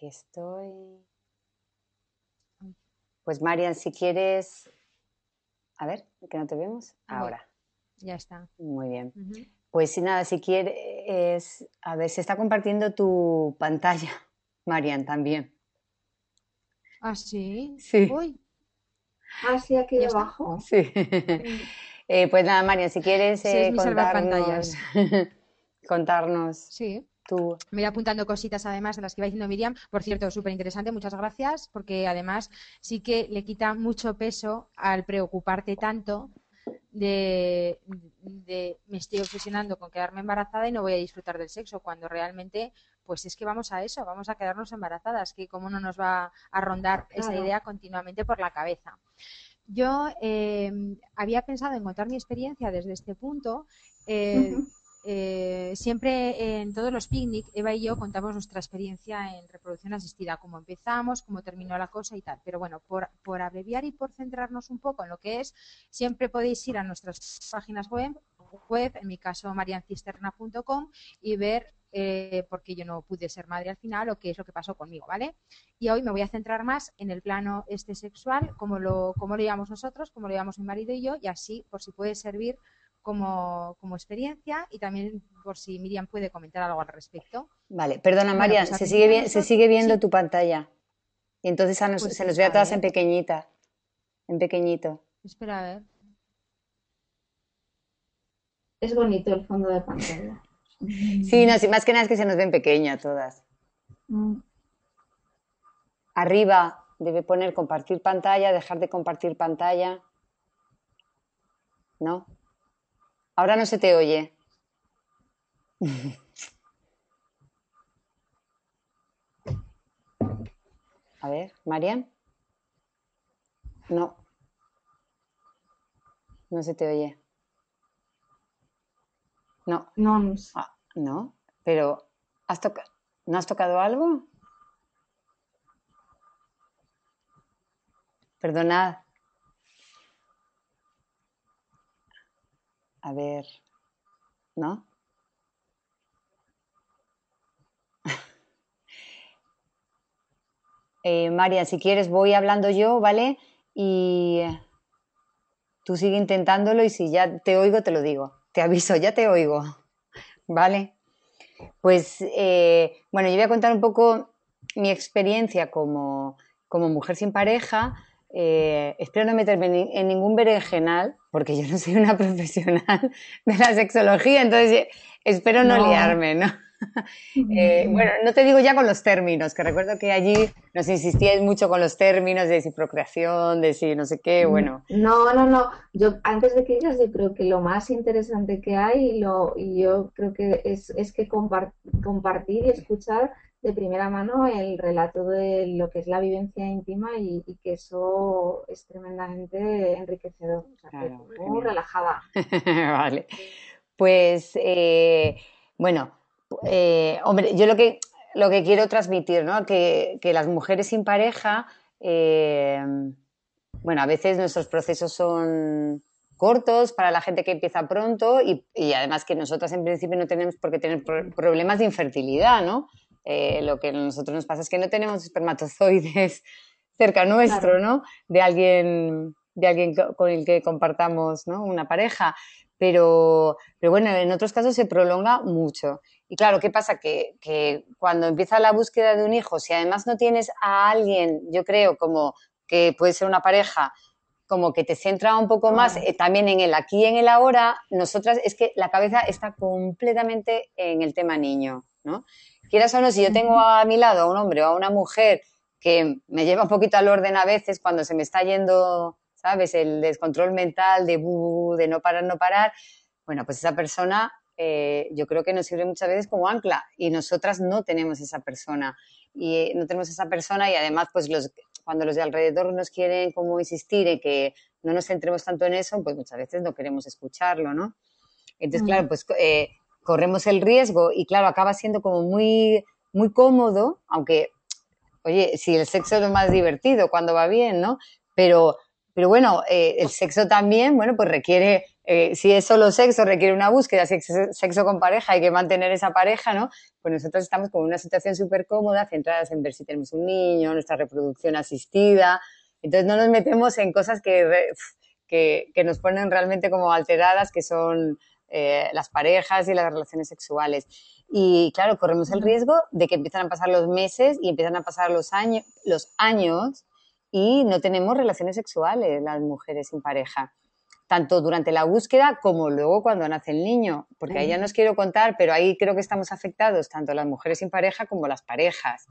aquí estoy. Pues Marian, si quieres... A ver, que no te vemos. Ahora. Ya está. Muy bien. Pues nada, si quieres... A ver, se está compartiendo tu pantalla, Marian, también. Ah, sí. Sí. Uy. Ah, sí, aquí debajo. Sí. Eh, pues nada, Marian, si quieres eh, contarnos, contarnos Sí. Tú. Me voy apuntando cositas además de las que iba diciendo Miriam. Por cierto, súper interesante, muchas gracias, porque además sí que le quita mucho peso al preocuparte tanto de, de me estoy obsesionando con quedarme embarazada y no voy a disfrutar del sexo, cuando realmente, pues es que vamos a eso, vamos a quedarnos embarazadas, que cómo no nos va a rondar esa idea continuamente por la cabeza. Yo eh, había pensado en contar mi experiencia desde este punto. eh. Eh, siempre en todos los picnic, Eva y yo contamos nuestra experiencia en reproducción asistida, cómo empezamos, cómo terminó la cosa y tal. Pero bueno, por, por abreviar y por centrarnos un poco en lo que es, siempre podéis ir a nuestras páginas web, web en mi caso mariancisterna.com y ver eh, por qué yo no pude ser madre al final o qué es lo que pasó conmigo, ¿vale? Y hoy me voy a centrar más en el plano este sexual, cómo lo, cómo lo llevamos nosotros, cómo lo llevamos mi marido y yo, y así por si puede servir como, como experiencia y también por si Miriam puede comentar algo al respecto. Vale, perdona, Bueno, Marian, pues se, sigue, vi- se sigue viendo sí. tu pantalla. Y entonces a nos- Pues se nos ve a todas en pequeñita. En pequeñito. Espera a ver. Es bonito el fondo de pantalla. Sí, no, sí, más que nada es que se nos ven pequeñas todas. Mm. Arriba debe poner compartir pantalla, dejar de compartir pantalla. ¿No? Ahora no se te oye. A ver, Marian. No. No se te oye. No. No, no. Ah, no, pero ¿has ¿no has tocado algo? Perdonad. A ver, ¿no? Eh, María, si quieres voy hablando yo, ¿vale? Y tú sigue intentándolo y si ya te oigo, te lo digo. Te aviso, ya te oigo. ¿Vale? Pues eh, bueno, yo voy a contar un poco mi experiencia como, como mujer sin pareja. Eh, espero no meterme en, ni- en ningún berenjenal, porque yo no soy una profesional de la sexología, entonces espero no, No. liarme, ¿no? Eh, bueno, no te digo ya con los términos, que recuerdo que allí nos insistíais mucho con los términos de si procreación, de si no sé qué, bueno. No, no, no. Yo antes de que digas, yo creo que lo más interesante que hay y lo, y yo creo que es, es que compar- compartir y escuchar de primera mano el relato de lo que es la vivencia íntima y, y que eso es tremendamente enriquecedor. O sea, que muy relajada. Vale. Pues, eh, bueno, eh, hombre, yo lo que, lo que quiero transmitir, ¿no? Que, que las mujeres sin pareja, eh, bueno, a veces nuestros procesos son cortos para la gente que empieza pronto y, y además que nosotras en principio no tenemos por qué tener pro- problemas de infertilidad, ¿no? Eh, lo que a nosotros nos pasa es que no tenemos espermatozoides cerca nuestro, Claro. ¿no? De alguien, de alguien co- con el que compartamos, ¿no? Una pareja. Pero, pero bueno, en otros casos se prolonga mucho. Y claro, ¿qué pasa? Que, que cuando empieza la búsqueda de un hijo, si además no tienes a alguien, yo creo, como que puede ser una pareja, como que te centra un poco más Ah. eh, también en el aquí y en el ahora, nosotras es que la cabeza está completamente en el tema niño, ¿no? Quieras o no, si yo tengo a mi lado a un hombre o a una mujer que me lleva un poquito al orden a veces cuando se me está yendo, ¿sabes? El descontrol mental de, bu, de no parar, no parar. Bueno, pues esa persona eh, yo creo que nos sirve muchas veces como ancla y nosotras no tenemos esa persona. Y eh, no tenemos esa persona y además pues los, cuando los de alrededor nos quieren como insistir en que no nos centremos tanto en eso, pues muchas veces no queremos escucharlo, ¿no? Entonces, Mm. claro, pues eh, corremos el riesgo y claro, acaba siendo como muy, muy cómodo, aunque oye, si el sexo es lo más divertido cuando va bien, ¿no? Pero, pero bueno, eh, el sexo también, bueno, pues requiere eh, si es solo sexo, requiere una búsqueda, si es sexo con pareja, hay que mantener esa pareja, ¿no? Pues nosotros estamos con una situación súper cómoda, centradas en ver si tenemos un niño, nuestra reproducción asistida. Entonces no nos metemos en cosas que, que, que nos ponen realmente como alteradas, que son eh, las parejas y las relaciones sexuales. Y claro, corremos el riesgo de que empiezan a pasar los meses y empiezan a pasar los años, los años y no tenemos relaciones sexuales las mujeres sin pareja tanto durante la búsqueda como luego cuando nace el niño, porque ahí ya no os quiero contar, pero ahí creo que estamos afectados tanto las mujeres sin pareja como las parejas,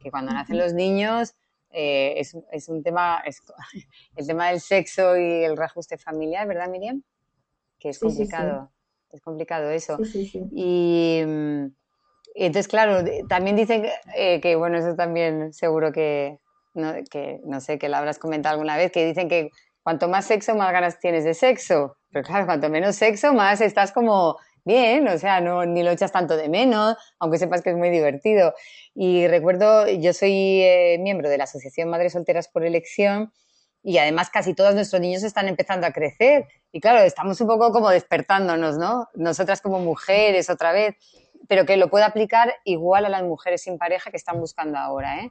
que cuando nacen los niños eh, es, un tema, el tema del sexo y el reajuste familiar, ¿verdad Miriam? Que es complicado, es complicado eso. y, entonces, claro, también dicen eh, que, bueno, eso también seguro que no, que, no sé, que lo habrás comentado alguna vez, que dicen que cuanto más sexo, más ganas tienes de sexo. Pero claro, cuanto menos sexo, más estás como bien, o sea, no, ni lo echas tanto de menos, aunque sepas que es muy divertido. Y recuerdo, yo soy eh, miembro de la Asociación Madres Solteras por Elección y además casi todos nuestros niños están empezando a crecer. Y claro, estamos un poco como despertándonos, ¿no? Nosotras como mujeres otra vez, pero que lo pueda aplicar igual a las mujeres sin pareja que están buscando ahora, ¿eh?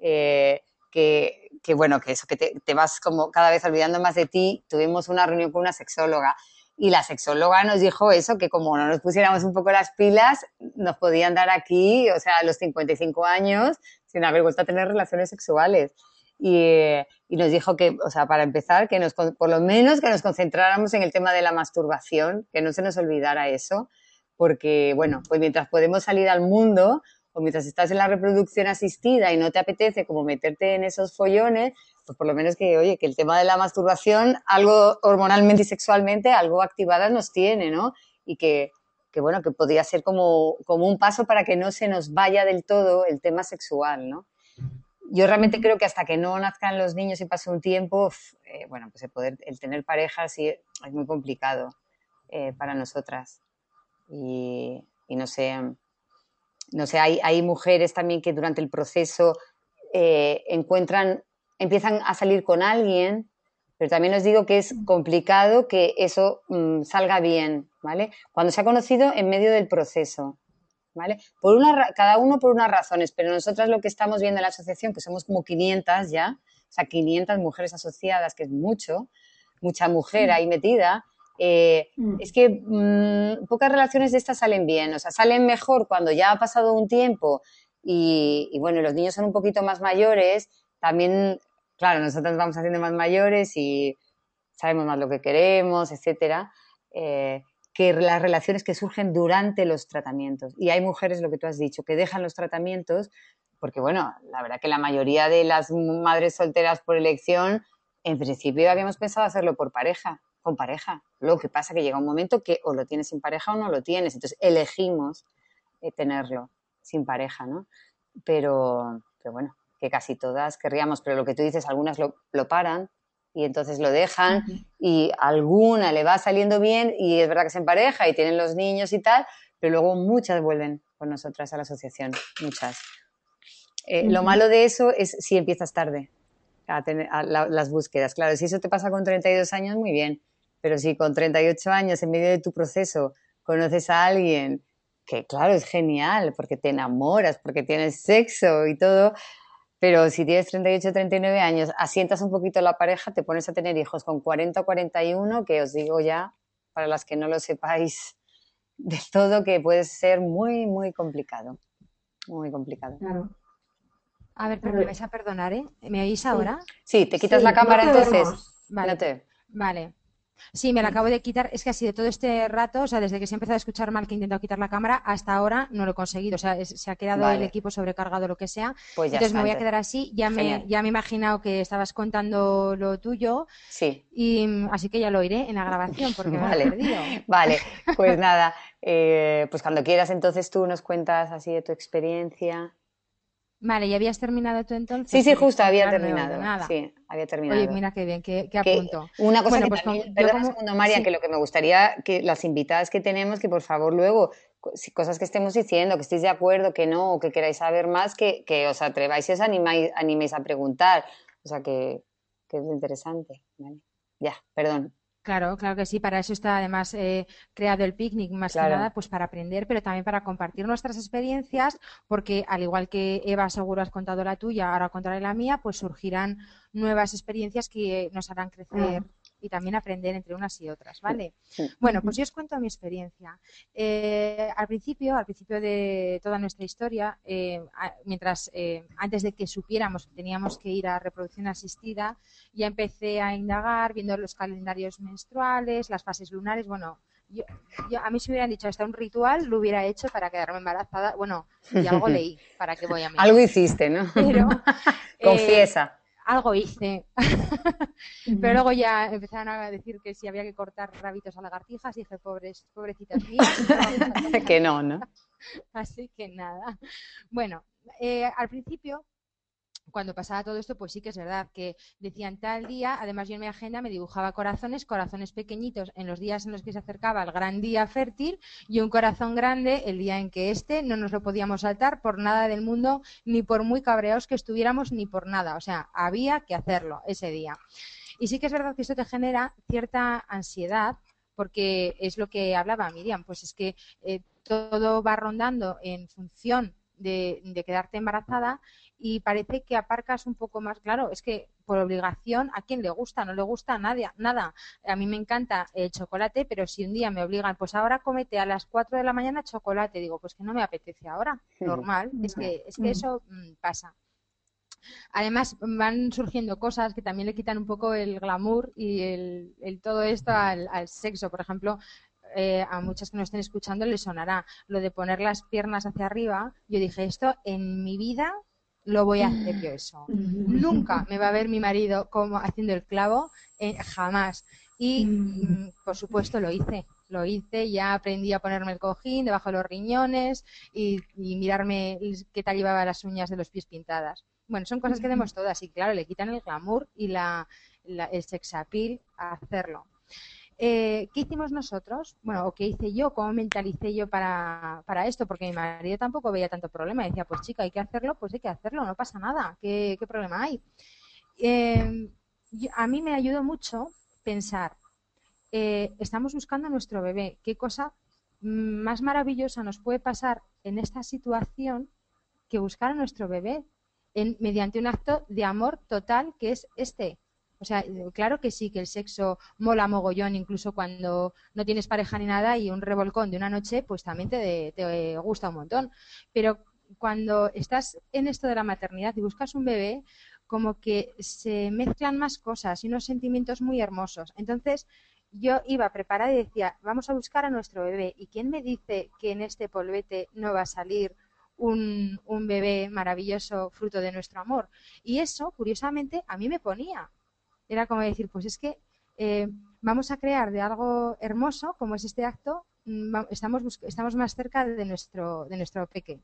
eh que, bueno, que eso, que te, vas como cada vez olvidando más de ti. Tuvimos una reunión con una sexóloga y la sexóloga nos dijo eso, que como no nos pusiéramos un poco las pilas, nos podían dar aquí, o sea, a los 55 años, sin haber vuelto a tener relaciones sexuales. Y, y, nos dijo que, o sea, para empezar, que nos, por lo menos que nos concentráramos en el tema de la masturbación, que no se nos olvidara eso, porque, bueno, pues mientras podemos salir al mundo, o mientras estás en la reproducción asistida y no te apetece como meterte en esos follones, pues por lo menos que, oye, que el tema de la masturbación, algo hormonalmente y sexualmente, algo activada nos tiene, ¿no? Y que, que bueno, que podría ser como, como un paso para que no se nos vaya del todo el tema sexual, ¿no? Yo realmente creo que hasta que no nazcan los niños y pase un tiempo, eh, bueno, pues el, poder, el tener pareja sí es muy complicado eh, para nosotras. Y, y no sé, no sé, hay, hay mujeres también que durante el proceso eh, encuentran, empiezan a salir con alguien, pero también os digo que es complicado que eso mm, salga bien, ¿vale? Cuando se ha conocido en medio del proceso, ¿vale? Por una, cada uno por unas razones, pero nosotras lo que estamos viendo en la asociación, que somos como 500 ya, o sea, 500 mujeres asociadas, que es mucho, mucha mujer ahí metida, eh, mm. Es que mm, pocas relaciones de estas salen bien, o sea, salen mejor cuando ya ha pasado un tiempo y, bueno, los niños son un poquito más mayores, también, claro, nosotros vamos haciendo más mayores y sabemos más lo que queremos, etcétera, eh, que las relaciones que surgen durante los tratamientos. Y hay mujeres, lo que tú has dicho, que dejan los tratamientos porque, bueno, la verdad que la mayoría de las madres solteras por elección, en principio habíamos pensado hacerlo por pareja con pareja. Lo que pasa que llega un momento que o lo tienes sin pareja o no lo tienes. Entonces elegimos eh, tenerlo sin pareja, ¿no? Pero, pero, bueno, que casi todas querríamos, pero lo que tú dices, algunas lo, paran y entonces lo dejan y alguna le va saliendo bien y es verdad que es en pareja y tienen los niños y tal, pero luego muchas vuelven con nosotras a la asociación, muchas. Eh, lo malo de eso es si empiezas tarde a tener las búsquedas. Claro, si eso te pasa con 32 años, muy bien. Pero si con 38 años, en medio de tu proceso, conoces a alguien que, claro, es genial, porque te enamoras, porque tienes sexo y todo, pero si tienes 38 39 años, asientas un poquito la pareja, te pones a tener hijos con 40 o 41, que os digo ya, para las que no lo sepáis de todo, que puede ser muy, muy complicado. Muy complicado. Claro. A ver, pero me vais a perdonar, ¿eh? ¿Me oís ahora? Sí, te quitas la cámara entonces. Vale. Vale. Sí, me la acabo de quitar. Es que así de todo este rato, o sea, desde que se ha empezado a escuchar mal que he intentado quitar la cámara, hasta ahora no lo he conseguido. O sea, se ha quedado el equipo sobrecargado, lo que sea. Pues entonces me voy a quedar así. Ya me, ya me he imaginado que estabas contando lo tuyo. Sí. Y así que ya lo oiré en la grabación porque me he perdido. Vale, pues nada. Eh, pues cuando quieras, entonces tú nos cuentas así de tu experiencia. Vale, ¿y habías terminado tú entonces? Sí, sí, justo, había terminado. Sí, había terminado. Oye, mira qué bien, qué, apunto. una cosa que pues también, perdón segundo, María, que lo que me gustaría que las invitadas que tenemos, que por favor luego, si cosas que estemos diciendo, que estéis de acuerdo, que no, o que queráis saber más, que, que os atreváis y os animáis, animéis a preguntar. O sea, que, que es interesante. ¿vale? Ya, perdón. Claro, claro que sí. Para eso está además eh, creado el picnic, más que nada, pues para aprender, pero también para compartir nuestras experiencias, porque al igual que Eva seguro has contado la tuya, ahora contaré la mía, pues surgirán nuevas experiencias que nos harán crecer y también aprender entre unas y otras, ¿vale? Bueno, pues yo os cuento mi experiencia. Eh, al principio, al principio de toda nuestra historia, eh, mientras eh, antes de que supiéramos que teníamos que ir a reproducción asistida, ya empecé a indagar viendo los calendarios menstruales, las fases lunares, bueno, yo, a mí si hubieran dicho hasta un ritual, lo hubiera hecho para quedarme embarazada. Bueno, y algo leí, para que voy a Algo hiciste, ¿no? Pero, Confiesa algo hice. Pero luego ya empezaron a decir que si había que cortar rabitos a lagartijas, dije, pobres, pobrecitas mías. que no, ¿no? Así que nada. Bueno, eh, al principio cuando pasaba todo esto, pues sí que es verdad que decían tal día, además yo en mi agenda me dibujaba corazones, corazones pequeñitos en los días en los que se acercaba el gran día fértil y un corazón grande el día en que este no nos lo podíamos saltar por nada del mundo, ni por muy cabreados que estuviéramos, ni por nada. O sea, había que hacerlo ese día. Y sí que es verdad que esto te genera cierta ansiedad porque es lo que hablaba Miriam, pues es que eh, todo va rondando en función de, de, quedarte embarazada y parece que aparcas un poco más. Claro, es que por obligación, ¿a quién le gusta? No le gusta a nadie, nada. A mí me encanta el chocolate, pero si un día me obligan, pues ahora comete a las 4 de la mañana chocolate, digo, pues que no me apetece ahora. Normal, es que, es que eso mm, pasa. Además, van surgiendo cosas que también le quitan un poco el glamour y el, todo esto al, sexo. Por ejemplo, eh, a muchas que nos estén escuchando les sonará lo de poner las piernas hacia arriba. Yo dije, esto en mi vida lo voy a hacer yo eso. Nunca me va a ver mi marido como haciendo el clavo, eh, jamás. Y mm, por supuesto lo hice, lo hice, ya aprendí a ponerme el cojín debajo de los riñones y, mirarme qué tal llevaba las uñas de los pies pintadas. Bueno, son cosas que hacemos todas y claro, le quitan el glamour y la, el sex appeal a hacerlo. Eh, ¿Qué hicimos nosotros? Bueno, o qué hice yo, cómo mentalicé yo para, para, esto, porque mi marido tampoco veía tanto problema. Decía, pues chica, hay que hacerlo, pues hay que hacerlo, no pasa nada, ¿qué, problema hay? Eh, a mí me ayudó mucho pensar, eh, estamos buscando a nuestro bebé, qué cosa más maravillosa nos puede pasar en esta situación que buscar a nuestro bebé mediante un acto de amor total que es este, o sea, claro que sí, que el sexo mola mogollón, incluso cuando no tienes pareja ni nada y un revolcón de una noche, pues también te, te gusta un montón. Pero cuando estás en esto de la maternidad y buscas un bebé, como que se mezclan más cosas y unos sentimientos muy hermosos. Entonces, yo iba preparada y decía, vamos a buscar a nuestro bebé. ¿Y quién me dice que en este polvete no va a salir un, un bebé maravilloso fruto de nuestro amor? Y eso, curiosamente, a mí me ponía era como decir, pues es que eh, vamos a crear de algo hermoso, como es este acto, mm, estamos, estamos más cerca de nuestro, de nuestro peque.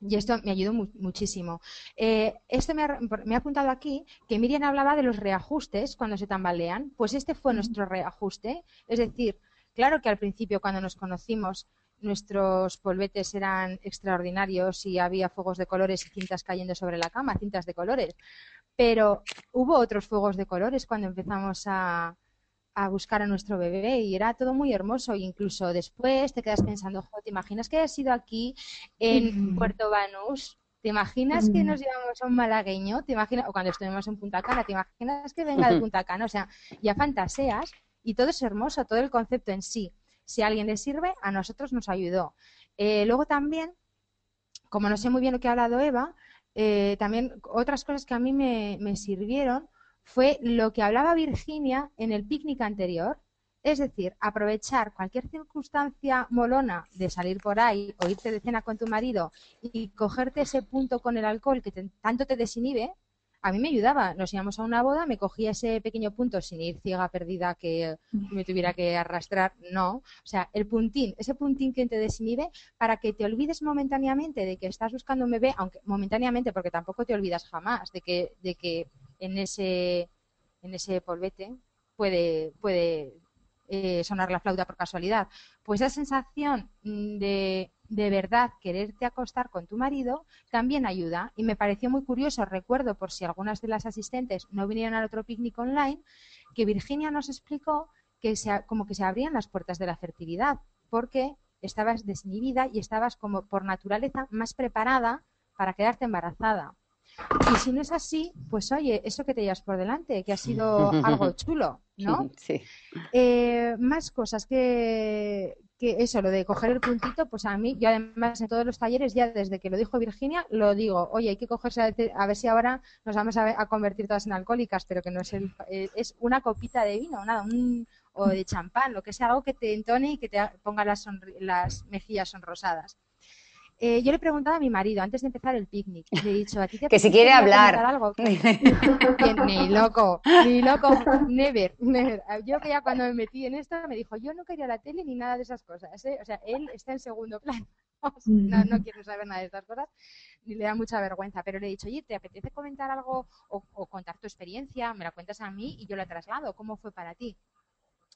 Y esto me ayudó muchísimo. Eh, esto me ha, me ha, apuntado aquí que Miriam hablaba de los reajustes cuando se tambalean. Pues este fue nuestro reajuste. Es decir, claro que al principio cuando nos conocimos nuestros polvetes eran extraordinarios y había fuegos de colores y cintas cayendo sobre la cama, cintas de colores. Pero hubo otros fuegos de colores cuando empezamos a, buscar a nuestro bebé y era todo muy hermoso. Incluso después te quedas pensando, ¿te imaginas que hayas sido aquí en Puerto Banús? ¿Te imaginas que nos llevamos a un malagueño? ¿Te imaginas, o cuando estuvimos en Punta Cana, ¿te imaginas que venga de Punta Cana? O sea, ya fantaseas y todo es hermoso, todo el concepto en sí. Si a alguien le sirve, a nosotros nos ayudó. Eh, luego también, como no sé muy bien lo que ha hablado Eva, eh, también otras cosas que a mí me, sirvieron fue lo que hablaba Virginia en el picnic anterior, es decir, aprovechar cualquier circunstancia molona de salir por ahí o irte de cena con tu marido y cogerte ese punto con el alcohol que tanto te desinhibe, a mí me ayudaba. Nos íbamos a una boda, me cogía ese pequeño punto sin ir ciega, perdida, que me tuviera que arrastrar. No. O sea, el puntín, ese puntín que te desinhibe para que te olvides momentáneamente de que estás buscando un bebé, aunque momentáneamente, porque tampoco te olvidas jamás de que, de que en ese, en ese polvete puede, puede eh, sonar la flauta por casualidad. Pues esa sensación de de verdad quererte acostar con tu marido también ayuda. Y me pareció muy curioso, recuerdo por si algunas de las asistentes no vinieron al otro picnic online, que Virginia nos explicó que se, como que se abrían las puertas de la fertilidad, porque estabas desinhibida y estabas como por naturaleza más preparada para quedarte embarazada. Y si no es así, pues oye, eso que te llevas por delante, que ha sido algo chulo, ¿no? Sí. Eh, más cosas que, que eso, lo de coger el puntito, pues a mí, yo además en todos los talleres, ya desde que lo dijo Virginia, lo digo, oye, hay que cogerse a, ver si ahora nos vamos a, convertir todas en alcohólicas, pero que no es el, eh, es una copita de vino, nada, un, o de champán, lo que sea, algo que te entone y que te ponga las, las mejillas sonrosadas. Eh, yo le he preguntado a mi marido antes de empezar el picnic, le he dicho, ¿a ti te Que si quiere hablar. Algo? ni loco, ni loco, never, never. Yo que ya cuando me metí en esto me dijo, yo no quería la tele ni nada de esas cosas. ¿eh? O sea, él está en segundo plano. No, no quiero saber nada de estas cosas, ni le da mucha vergüenza, pero le he dicho, oye, ¿te apetece comentar algo o, o contar tu experiencia? Me la cuentas a mí y yo la traslado. ¿Cómo fue para ti?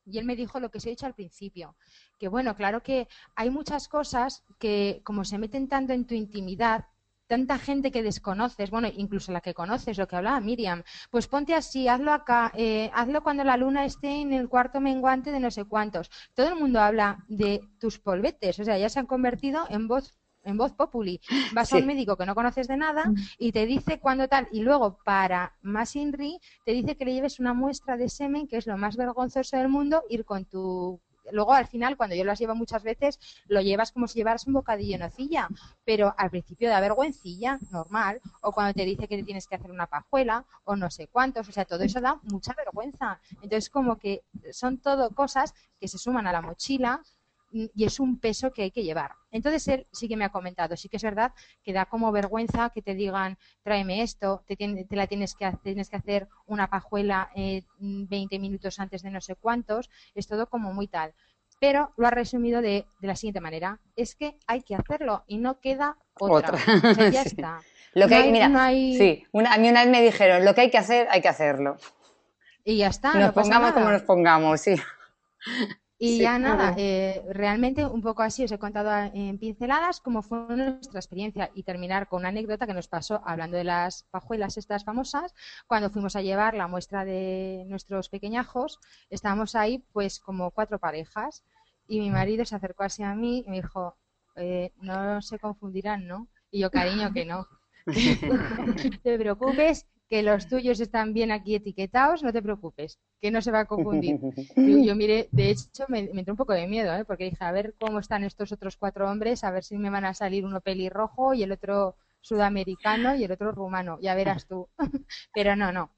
Y él me dijo lo que se ha dicho al principio, que bueno, claro que hay muchas cosas que como se meten tanto en tu intimidad, tanta gente que desconoces, bueno, incluso la que conoces, lo que hablaba Miriam, pues ponte así, hazlo acá, eh, hazlo cuando la luna esté en el cuarto menguante de no sé cuántos. Todo el mundo habla de tus polvetes, o sea, ya se han convertido en voz en voz populi. Vas a un médico que no conoces de nada mm. y te dice cuándo tal. Y luego, para más INRI, te dice que le lleves una muestra de semen, que es lo más vergonzoso del mundo, ir con tu luego al final, cuando yo las llevo muchas veces, lo llevas como si llevaras un bocadillo en nocilla, pero al principio da vergüencilla, normal, o cuando te dice que te tienes que hacer una pajuela, o no sé cuántos, o sea, todo eso da mucha vergüenza. Entonces, como que son todo cosas que se suman a la mochila y es un peso que hay que llevar. Entonces él sí que me ha comentado, sí que es verdad que da como vergüenza que te digan, tráeme esto, te, te la tienes que, tienes que hacer una pajuela eh, 20 minutos antes de no sé cuántos, es todo como muy tal. Pero lo ha resumido de, la siguiente manera, es que hay que hacerlo y no queda otra. ya está. Lo que hay, mira, sí, a mí una vez me dijeron, lo que hay que hacer, hay que hacerlo. Y ya está. Nos pongamos como nos pongamos, sí. Y ya nada, eh, realmente un poco así os he contado en pinceladas cómo fue nuestra experiencia y terminar con una anécdota que nos pasó hablando de las pajuelas estas famosas, cuando fuimos a llevar la muestra de nuestros pequeñajos, estábamos ahí pues como cuatro parejas. Y mi marido se acercó así a mí y me dijo, eh, no se confundirán, ¿no? Y yo, cariño, que no. no te preocupes, que los tuyos están bien aquí etiquetados, no te preocupes, que no se va a confundir. Yo, yo miré, de hecho, me, entró un poco de miedo, ¿eh? porque dije, a ver cómo están estos otros cuatro hombres, a ver si me van a salir uno pelirrojo y el otro sudamericano y el otro rumano, ya verás tú. Pero no, no,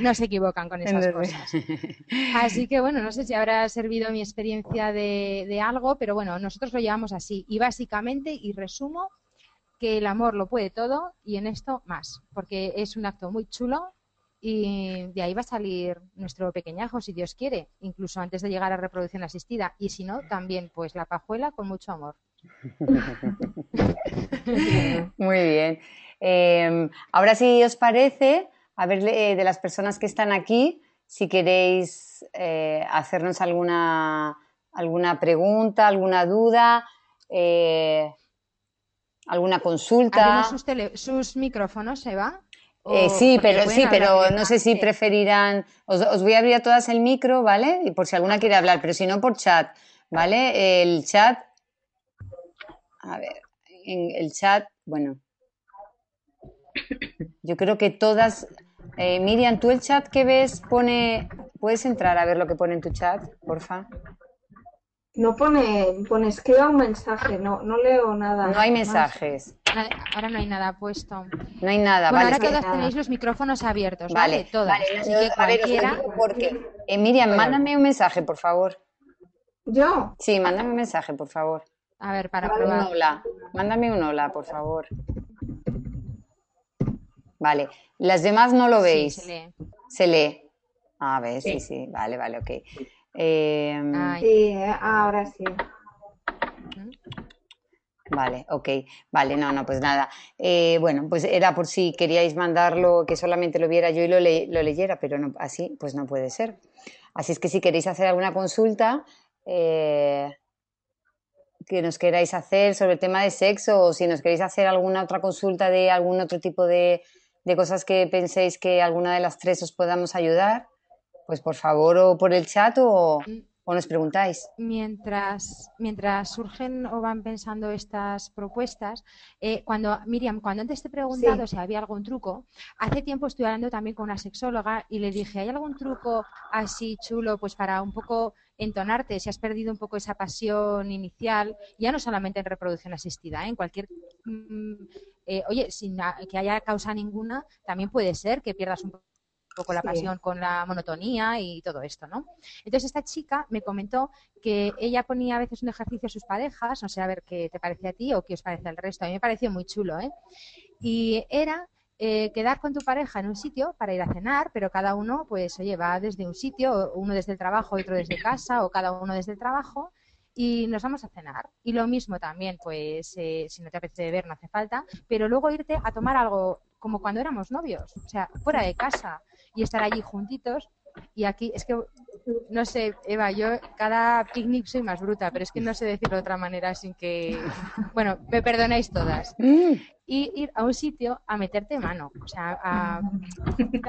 no se equivocan con esas cosas. Así que bueno, no sé si habrá servido mi experiencia de, de algo, pero bueno, nosotros lo llevamos así. Y básicamente, y resumo, que el amor lo puede todo y en esto más, porque es un acto muy chulo y de ahí va a salir nuestro pequeñajo, si Dios quiere, incluso antes de llegar a reproducción asistida. Y si no, también, pues la pajuela con mucho amor. Muy bien. Em, ahora, si os parece, a ver, eh, de las personas que están aquí, si queréis eh, hacernos alguna, alguna pregunta, alguna duda. Eh, ¿Alguna consulta? Sus, sus micrófonos, Eva? Eh, sí, pero, sí, pero no sé si preferirán. Os, voy a abrir a todas el micro, ¿vale? Y por si alguna quiere hablar, pero si no, por chat, ¿vale? El chat. A ver, en el chat, bueno. Yo creo que todas. Eh, Miriam, ¿tú el chat que ves pone. ¿Puedes entrar a ver lo que pone en tu chat, porfa? No pone, pone escriba un mensaje, no, no leo nada. No hay mensajes. Ahora no hay nada puesto. No hay nada, bueno, Ahora todas tenéis los micrófonos abiertos, ¿vale? Todas. Vale, Así que a ver, porque. Eh, Miriam, mándame un mensaje, por favor. ¿Yo? Sí, mándame un mensaje, por favor. A ver, para probar. Un hola. Mándame un hola, por favor. Vale. Las demás no lo veis. se lee. Se lee. A ver, sí, sí. Vale, vale, ok. Em, sí, ahora sí. Vale, ok. Vale, no, no, pues nada. Eh, bueno, pues era por si queríais mandarlo, que solamente lo viera yo y lo, leyera, pero no, así pues no puede ser. Así es que si queréis hacer alguna consulta eh, que nos queráis hacer sobre el tema de sexo o si nos queréis hacer alguna otra consulta de algún otro tipo de, de cosas que penséis que alguna de las tres os podamos ayudar, Pues por favor, o por el chat o, Mm. o nos preguntáis. Mientras, mientras surgen o van pensando estas propuestas, eh, cuando Miriam, cuando antes te he preguntado Sí. si había algún truco, hace tiempo estuve hablando también con una sexóloga y le dije, ¿hay algún truco así chulo pues para un poco entonarte si has perdido un poco esa pasión inicial, ya no solamente en reproducción asistida, ¿eh? en cualquier mm, eh, oye, sin que haya causa ninguna, también puede ser que pierdas un poco la Sí. pasión con la monotonía y todo esto, ¿no? Entonces esta chica me comentó que ella ponía a veces un ejercicio a sus parejas, no sé a ver qué te parece a ti o qué os parece al resto, a mí me pareció muy chulo, ¿eh? Y era eh, quedar con tu pareja en un sitio para ir a cenar, pero cada uno, pues, oye, va desde un sitio, uno desde el trabajo, otro desde casa, o cada uno desde el trabajo, y nos vamos a cenar. Y lo mismo también, pues, eh, si no te apetece beber, no hace falta, pero luego irte a tomar algo como cuando éramos novios, o sea, fuera de casa, y estar allí juntitos. Y aquí, es que, no sé, Eva, yo cada picnic soy más bruta, pero es que no sé decirlo de otra manera sin que, bueno, me perdonáis todas Mm, y ir a un sitio a meterte mano, o sea, a,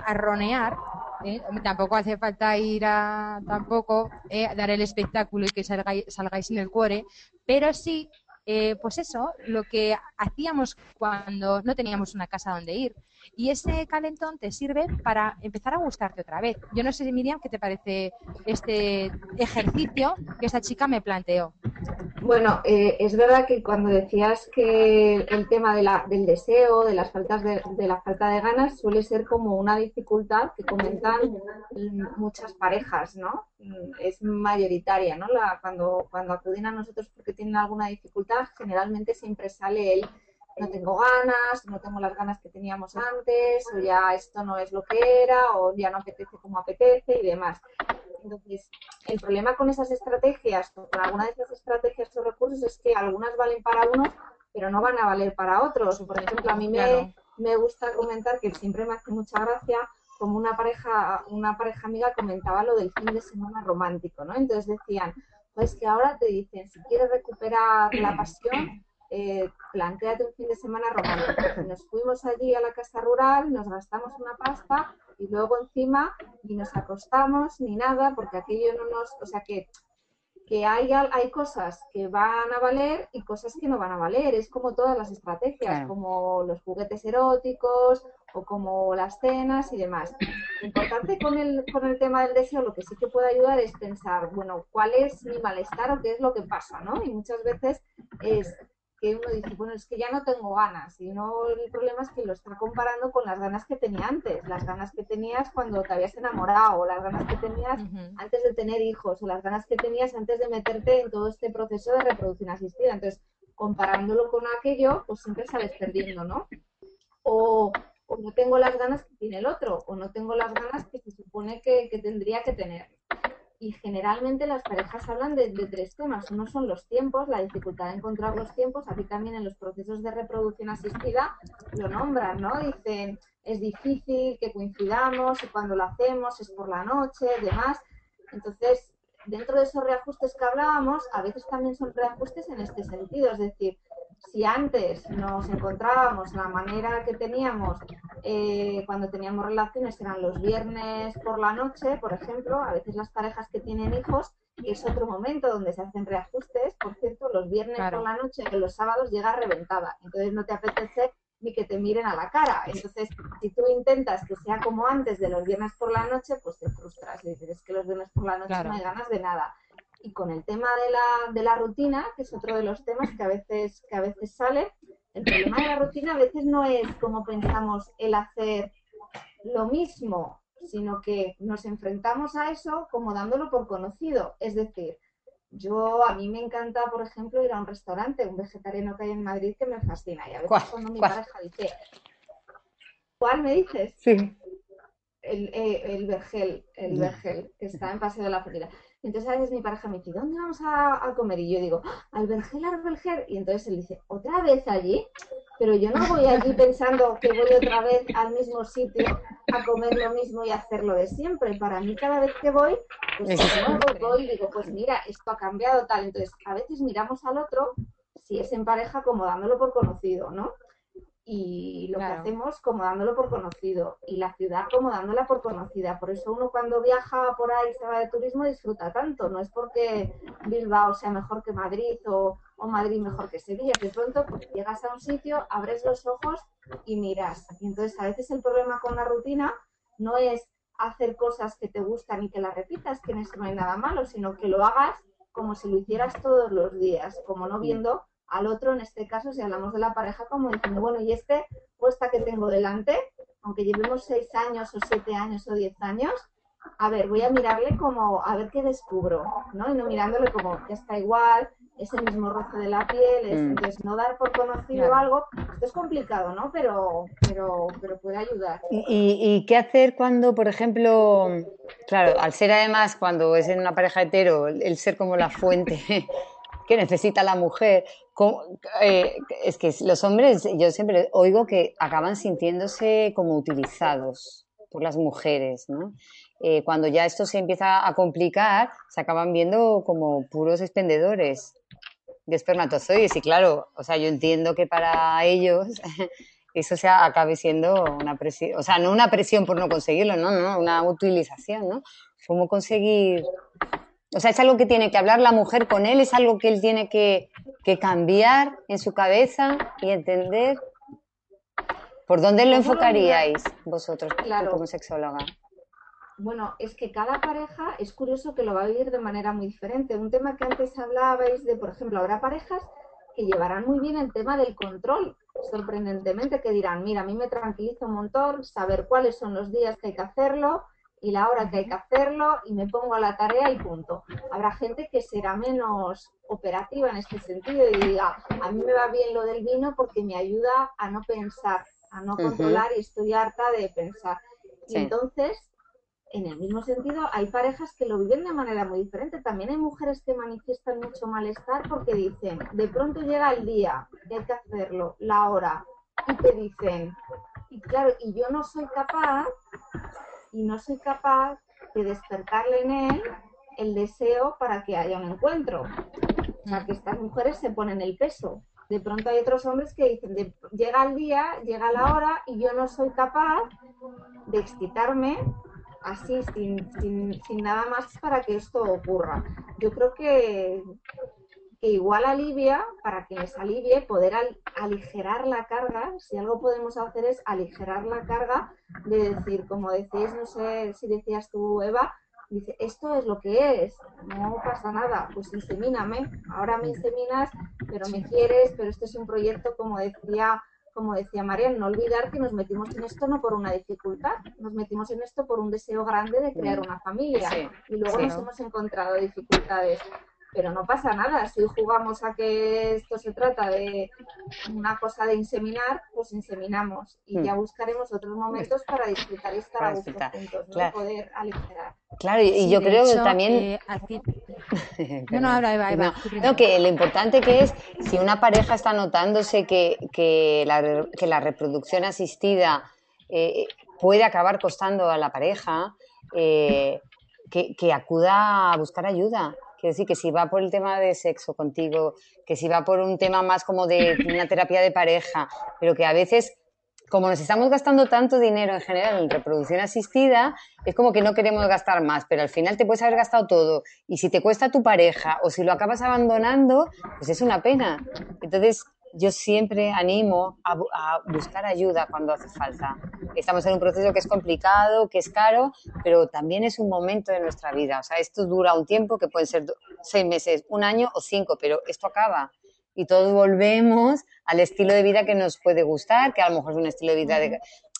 a ronear. ¿eh? Tampoco hace falta ir a tampoco eh, a dar el espectáculo y que salgáis, salgáis en el cuore, pero sí, eh, pues eso, lo que hacíamos cuando no teníamos una casa donde ir. Y ese calentón te sirve para empezar a gustarte otra vez. Yo no sé, Miriam, qué te parece este ejercicio que esta chica me planteó. Bueno, eh, es verdad que cuando decías que el tema del deseo, de las faltas de, la falta de ganas, suele ser como una dificultad que comentan muchas parejas, ¿no? Es mayoritaria, ¿no? Cuando, cuando acuden a nosotros porque tienen alguna dificultad, generalmente siempre sale el no tengo ganas, no tengo las ganas que teníamos antes, o ya esto no es lo que era, o ya no apetece como apetece y demás. Entonces, el problema con esas estrategias, o con alguna de esas estrategias o recursos, es que algunas valen para unos, pero no van a valer para otros. Por ejemplo, a mí me, me gusta comentar que siempre me hace mucha gracia como una pareja, una pareja amiga comentaba lo del fin de semana romántico, ¿no? Entonces decían, pues que ahora te dicen, si quieres recuperar la pasión, eh, planteate un fin de semana romántico. Nos fuimos allí a la casa rural, nos gastamos una pasta y luego encima ni nos acostamos ni nada porque aquello no nos, o sea que que hay, hay cosas que van a valer y cosas que no van a valer. Es como todas las estrategias, Claro. como los juguetes eróticos o como las cenas y demás. Lo importante con el, con el tema del deseo, lo que sí que puede ayudar es pensar, bueno, ¿cuál es mi malestar o qué es lo que pasa? ¿no? Y muchas veces es que uno dice, bueno, es que ya no tengo ganas. Y no, el problema es que lo está comparando con las ganas que tenía antes, las ganas que tenías cuando te habías enamorado, o las ganas que tenías antes de tener hijos o las ganas que tenías antes de meterte en todo este proceso de reproducción asistida. Entonces, comparándolo con aquello, pues siempre sales perdiendo, ¿no? O, o no tengo las ganas que tiene el otro, o no tengo las ganas que se supone que, que tendría que tener. Y generalmente las parejas hablan de, tres temas. Uno son los tiempos, la dificultad de encontrar los tiempos. Aquí también en los procesos de reproducción asistida lo nombran, ¿no? Dicen, es difícil que coincidamos cuando lo hacemos es por la noche, demás. Entonces, dentro de esos reajustes que hablábamos, a veces también son reajustes en este sentido. Es decir, si antes nos encontrábamos la manera que teníamos eh, cuando teníamos relaciones eran los viernes por la noche, por ejemplo, a veces las parejas que tienen hijos es otro momento donde se hacen reajustes. Por cierto, los viernes Claro. por la noche que los sábados llega reventada, entonces no te apetece ni que te miren a la cara. Entonces, si tú intentas que sea como antes de los viernes por la noche, pues te frustras y dices "Es que los viernes por la noche Claro. no hay ganas de nada. Y con el tema de la, de la rutina, que es otro de los temas que a veces, que a veces sale, el problema de la rutina a veces no es como pensamos el hacer lo mismo, sino que nos enfrentamos a eso como dándolo por conocido. Es decir, yo a mí me encanta, por ejemplo, ir a un restaurante, un vegetariano que hay en Madrid que me fascina. Y a veces ¿Cuál? cuando mi ¿Cuál? pareja dice, ¿cuál me dices? Sí. el, eh, el vergel, el Ya. vergel, que está en Paseo de la Florida. Entonces a veces mi pareja me dice, ¿dónde vamos a, a comer? Y yo digo, "Ah, al vergel, al vergel. Y entonces él dice, ¿otra vez allí? Pero yo no voy allí pensando que voy otra vez al mismo sitio a comer lo mismo y a hacerlo de siempre. Para mí cada vez que voy, pues Es es nuevo, voy y digo, pues mira, esto ha cambiado tal. Entonces a veces miramos al otro, si es en pareja, como dándolo por conocido, ¿no? Y lo que hacemos como dándolo por conocido y la ciudad como dándola por conocida. Por eso uno cuando viaja por ahí se va de turismo disfruta tanto. No es porque Bilbao sea mejor que Madrid o, o Madrid mejor que Sevilla. De pronto pues, llegas a un sitio, abres los ojos y miras. Y entonces a veces el problema con la rutina no es hacer cosas que te gustan y que las repitas, que en eso no hay nada malo, sino que lo hagas como si lo hicieras todos los días, como no viendo al otro, en este caso, si hablamos de la pareja, como diciendo, bueno, y este puesta que tengo delante, aunque llevemos seis años o siete años o diez años, a ver, voy a mirarle como a ver qué descubro, ¿no? Y no mirándole como ya está igual, es el mismo roce de la piel, es, mm. entonces no dar por conocido algo, esto es complicado, ¿no? Pero, pero, pero puede ayudar. ¿Y, ¿Y, qué hacer cuando, por ejemplo, claro, al ser además cuando es en una pareja hetero, el ser como la fuente que necesita la mujer. Eh, es que los hombres, yo siempre oigo que acaban sintiéndose como utilizados por las mujeres, ¿no? Eh, cuando ya esto se empieza a complicar, se acaban viendo como puros expendedores de espermatozoides. Y claro, o sea, yo entiendo que para ellos eso se acabe siendo una presión, o sea, no una presión por no conseguirlo, no, no, una utilización, ¿no? ¿Cómo conseguir o sea, es algo que tiene que hablar la mujer con él, es algo que él tiene que, cambiar en su cabeza y entender. ¿Por dónde lo enfocaríais vosotros como sexóloga? Bueno, es que cada pareja es curioso que lo va a vivir de manera muy diferente. Un tema que antes hablabais de, por ejemplo, habrá parejas que llevarán muy bien el tema del control, sorprendentemente, que dirán, mira, a mí me tranquiliza un montón saber cuáles son los días que hay que hacerlo, y la hora que hay que hacerlo y me pongo a la tarea y punto. Habrá gente que será menos operativa en este sentido y diga, a mí me va bien lo del vino porque me ayuda a no pensar, a no controlar y estoy harta de pensar. Y entonces, en el mismo sentido, hay parejas que lo viven de manera muy diferente. También hay mujeres que manifiestan mucho malestar porque dicen, de pronto llega el día, hay que hacerlo, la hora, y te dicen, y claro, y yo no soy capaz y no soy capaz de despertarle en él el deseo para que haya un encuentro. O sea, que estas mujeres se ponen el peso. De pronto hay otros hombres que dicen, llega el día, llega la hora y yo no soy capaz de excitarme así, sin, sin, sin nada más para que esto ocurra. Yo creo que que igual alivia, para que les alivie, poder aligerar la carga. Si algo podemos hacer es aligerar la carga de decir, como decís, no sé si decías tú, Eva, dice, esto es lo que es, no pasa nada, pues insemíname, ahora me inseminas, pero me quieres, pero este es un proyecto, como decía como decía María, no olvidar que nos metimos en esto no por una dificultad, nos metimos en esto por un deseo grande de crear una familia y luego nos hemos encontrado dificultades pero no pasa nada. Si jugamos a que esto se trata de una cosa de inseminar, pues inseminamos y ya hmm. buscaremos otros momentos para disfrutar y estar a gusto juntos, ¿no? poder aligerar. Claro, y, yo creo que también... Eh, no, no, habla Eva, Eva. No, que lo importante que es, si una pareja está notándose que, que, la, que la reproducción asistida eh, puede acabar costando a la pareja, eh, que, que acuda a buscar ayuda Quiero decir que si va por el tema de sexo contigo, que si va por un tema más como de una terapia de pareja, pero que a veces, como nos estamos gastando tanto dinero en general en reproducción asistida, es como que no queremos gastar más, pero al final te puedes haber gastado todo. Y si te cuesta tu pareja o si lo acabas abandonando, pues es una pena. Entonces, yo siempre animo a, buscar ayuda cuando hace falta. Estamos en un proceso que es complicado, que es caro, pero también es un momento de nuestra vida. O sea, esto dura un tiempo que puede ser seis meses, un año o cinco, pero esto acaba. Y todos volvemos al estilo de vida que nos puede gustar, que a lo mejor es un estilo de vida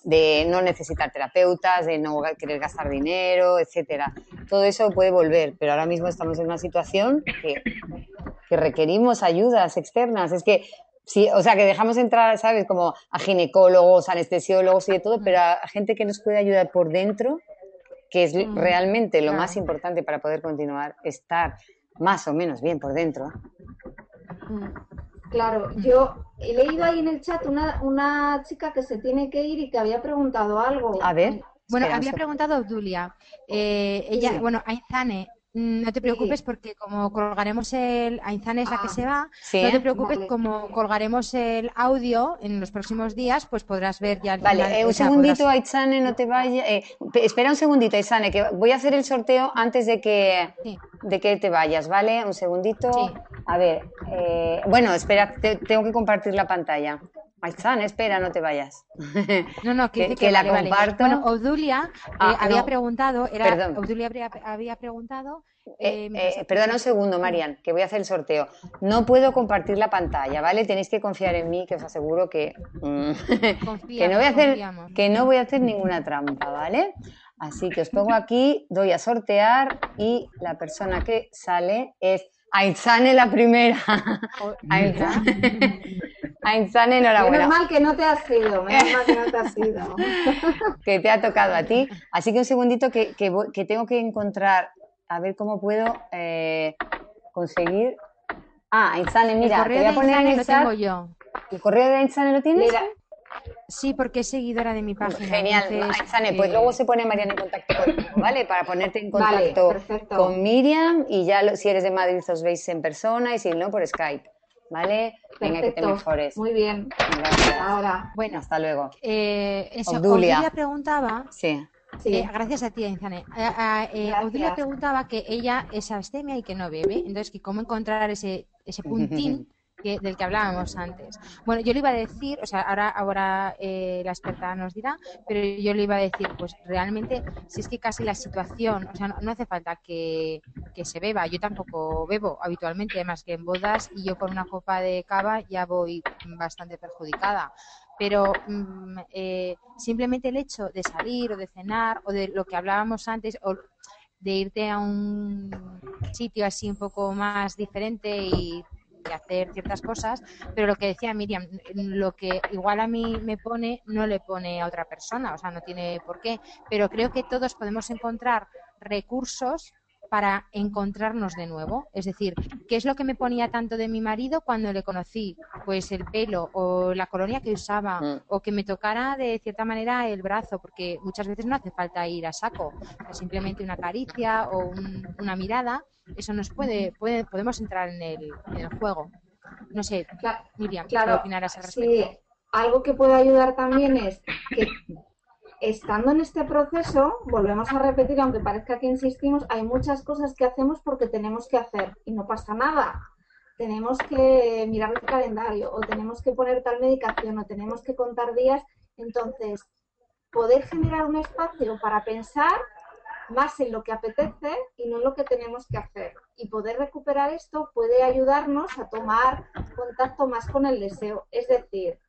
de, no necesitar terapeutas, de no querer gastar dinero, etcétera. Todo eso puede volver, pero ahora mismo estamos en una situación que, que requerimos ayudas externas. Es que Sí, o sea, que dejamos entrar, ¿sabes? Como a ginecólogos, anestesiólogos y de todo, pero a gente que nos puede ayudar por dentro, que es realmente lo más importante para poder continuar, estar más o menos bien por dentro. Claro, yo he leído ahí en el chat una, una chica que se tiene que ir y que había preguntado algo. A ver. Bueno, había preguntado Obdulia. Eh, ella, bueno, Aizane no te preocupes porque como colgaremos el... Ainzane es la que Ah, se va. Sí. No te preocupes, Vale. como colgaremos el audio en los próximos días, pues podrás ver ya el Vale, final, eh, un segundito, podrás- Aitzane, no te vayas. eh, pe- espera un segundito, Aitzane, que voy a hacer el sorteo antes de que, Sí. de que te vayas, ¿vale? Un segundito. Sí. A ver, eh, bueno, espera, te- tengo que compartir la pantalla. Aitzane, espera, no te vayas. No, no, que, que- que la vale, vale. comparto. Bueno, Obdulia eh, Ah, había no. preguntado, era, Perdón. Obdulia había preguntado. Eh, eh, eh, perdona un segundo, Marian, que voy a hacer el sorteo. No puedo compartir la pantalla, ¿vale? Tenéis que confiar en mí, que os aseguro que, mm, que, no voy a hacer, confiamos. que no voy a hacer ninguna trampa, ¿vale? Así que os pongo aquí, doy a sortear y la persona que sale es Aitzane la primera. Aitzane, Aitzane, Menos enhorabuena, mal que no te has ido, menos mal que no te has ido. que te ha tocado a ti. Así que un segundito que, que voy- que tengo que encontrar, a ver cómo puedo eh, conseguir. Ah, el mira, te voy a poner en el lo chat. tengo yo. ¿El correo de Aitzane lo tienes? Mira, Sí, porque es seguidora de mi página. Genial, entonces, pues eh, luego se pone Mariana en contacto contigo, ¿vale? Para ponerte en contacto con Miriam y ya lo- si eres de Madrid os veis en persona y si no, por Skype, ¿vale? Venga, que te perfecto. mejores. Muy bien. Gracias. Ahora, Bueno, Hasta luego. eh, eso, Obdulia. Obdulia preguntaba Sí. sí. Eh, gracias a ti, Ainzane. Eh, eh, eh. Obdulia preguntaba que ella es abstemia y que no bebe, entonces que cómo encontrar ese, ese puntín del que hablábamos antes. Bueno, yo le iba a decir, o sea, ahora, ahora eh, la experta nos dirá, pero yo le iba a decir, pues realmente, si es que casi la situación, o sea, no, hace falta que, se beba, yo tampoco bebo habitualmente, más que en bodas, y yo por una copa de cava ya voy bastante perjudicada pero mm, eh, simplemente el hecho de salir o de cenar o de lo que hablábamos antes o de irte a un sitio así un poco más diferente y, y hacer ciertas cosas, pero lo que decía Miriam, lo que igual a mí me pone no le pone a otra persona, o sea, no tiene por qué, pero creo que todos podemos encontrar recursos para encontrarnos de nuevo. Es decir, ¿qué es lo que me ponía tanto de mi marido cuando le conocí? Pues el pelo o la colonia que usaba Mm. o que me tocara de cierta manera el brazo, porque muchas veces no hace falta ir a saco, simplemente una caricia o un- una mirada, eso nos puede, puede, podemos entrar en el, en el juego. No sé, Miriam, ¿qué Claro, opinarás al sí, respecto? algo que puede ayudar también es que estando en este proceso, volvemos a repetir, aunque parezca que insistimos, hay muchas cosas que hacemos porque tenemos que hacer y no pasa nada. Tenemos que mirar el calendario o tenemos que poner tal medicación o tenemos que contar días. Entonces, poder generar un espacio para pensar más en lo que apetece y no en lo que tenemos que hacer. Y poder recuperar esto puede ayudarnos a tomar contacto más con el deseo. Es decir,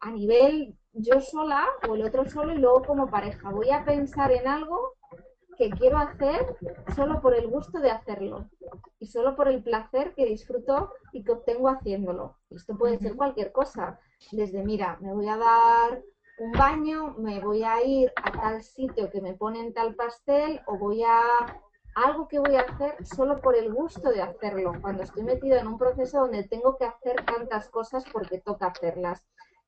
a nivel yo sola o el otro solo y luego como pareja. Voy a pensar en algo que quiero hacer solo por el gusto de hacerlo y solo por el placer que disfruto y que obtengo haciéndolo. Esto puede ser cualquier cosa, desde mira, me voy a dar un baño, me voy a ir a tal sitio que me ponen tal pastel o voy a algo que voy a hacer solo por el gusto de hacerlo, cuando estoy metido en un proceso donde tengo que hacer tantas cosas porque toca hacerlas.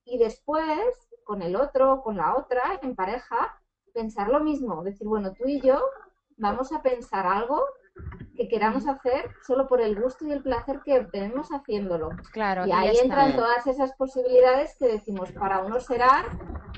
Y después, con el otro, con la otra, en pareja, pensar lo mismo, decir, bueno, tú y yo vamos a pensar algo que queramos hacer solo por el gusto y el placer que obtenemos haciéndolo. Claro, Y ahí entran todas esas posibilidades que decimos, para unos será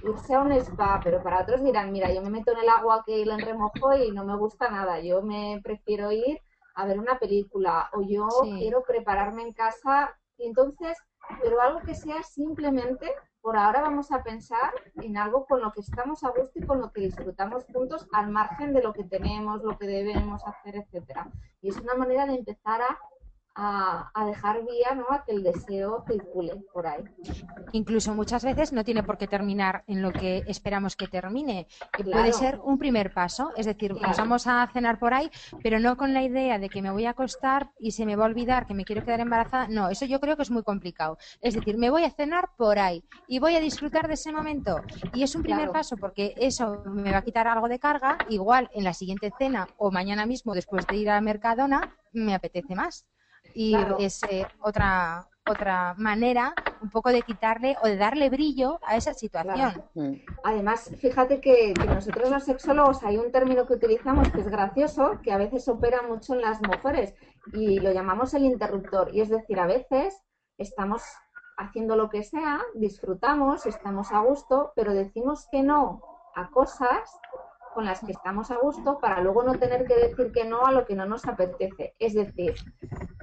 irse a un spa, pero para otros dirán, mira, yo me meto en el agua que lo remojo y no me gusta nada, yo me prefiero ir a ver una película o yo Sí. quiero prepararme en casa y entonces, pero algo que sea simplemente, por ahora vamos a pensar en algo con lo que estamos a gusto y con lo que disfrutamos juntos al margen de lo que tenemos, lo que debemos hacer, etcétera. Y es una manera de empezar a, a, a dejar vía, ¿no? A que el deseo circule por ahí. Incluso muchas veces no tiene por qué terminar en lo que esperamos que termine. Que Claro. Puede ser un primer paso, es decir, Claro. nos vamos a cenar por ahí, pero no con la idea de que me voy a acostar y se me va a olvidar que me quiero quedar embarazada. No, eso yo creo que es muy complicado. Es decir, me voy a cenar por ahí y voy a disfrutar de ese momento. Y es un primer Claro. paso porque eso me va a quitar algo de carga. Igual en la siguiente cena o mañana mismo después de ir a Mercadona me apetece más. Y Claro. es eh, otra otra manera un poco de quitarle o de darle brillo a esa situación. Además, fíjate que, nosotros los sexólogos hay un término que utilizamos que es gracioso, que a veces opera mucho en las mujeres y lo llamamos el interruptor. Y es decir, a veces estamos haciendo lo que sea, disfrutamos, estamos a gusto, pero decimos que no a cosas con las que estamos a gusto para luego no tener que decir que no a lo que no nos apetece. Es decir,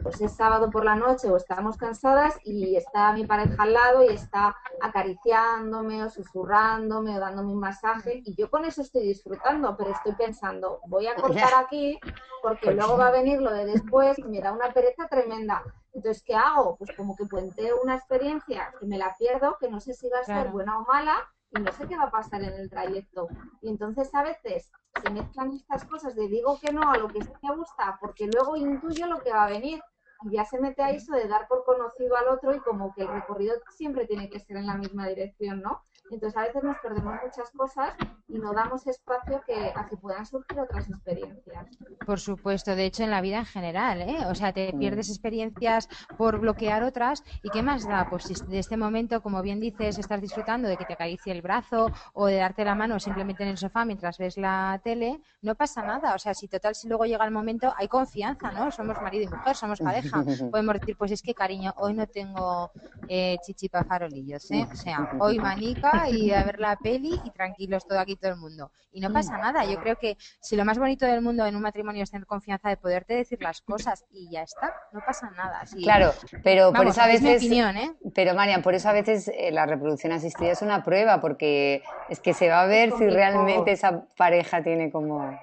pues es sábado por la noche o estamos cansadas y está mi pareja al lado y está acariciándome o susurrándome o dándome un masaje y yo con eso estoy disfrutando, pero estoy pensando, voy a cortar aquí porque luego va a venir lo de después y me da una pereza tremenda. Entonces, ¿qué hago? Pues como que puenteo una experiencia que me la pierdo, que no sé si va a ser buena o mala, y no sé qué va a pasar en el trayecto. Y entonces a veces se mezclan estas cosas de digo que no a lo que sí me gusta porque luego intuyo lo que va a venir y ya se mete a eso de dar por conocido al otro y como que el recorrido siempre tiene que ser en la misma dirección, ¿no? Entonces a veces nos perdemos muchas cosas y no damos espacio que, a que puedan surgir otras experiencias. Por supuesto, de hecho en la vida en general, ¿eh? O sea, te mm. pierdes experiencias por bloquear otras y ¿qué más da? Pues si de este momento, como bien dices, estás disfrutando de que te acaricie el brazo o de darte la mano simplemente en el sofá mientras ves la tele, no pasa nada. O sea, si total, si luego llega el momento, hay confianza, ¿no? Somos marido y mujer, somos pareja. Podemos decir, pues es que cariño, hoy no tengo eh, chichipa farolillos, ¿eh? O sea, hoy manica y a ver la peli y tranquilos todo aquí todo el mundo. Y no pasa nada. Yo creo que si lo más bonito del mundo en un matrimonio es tener confianza de poderte decir las cosas y ya está, no pasa nada. Claro, pero por eso a veces. ¿eh? Pero Marian, por eso a veces eh, la reproducción asistida es una prueba, porque es que se va a ver si realmente esa pareja tiene como.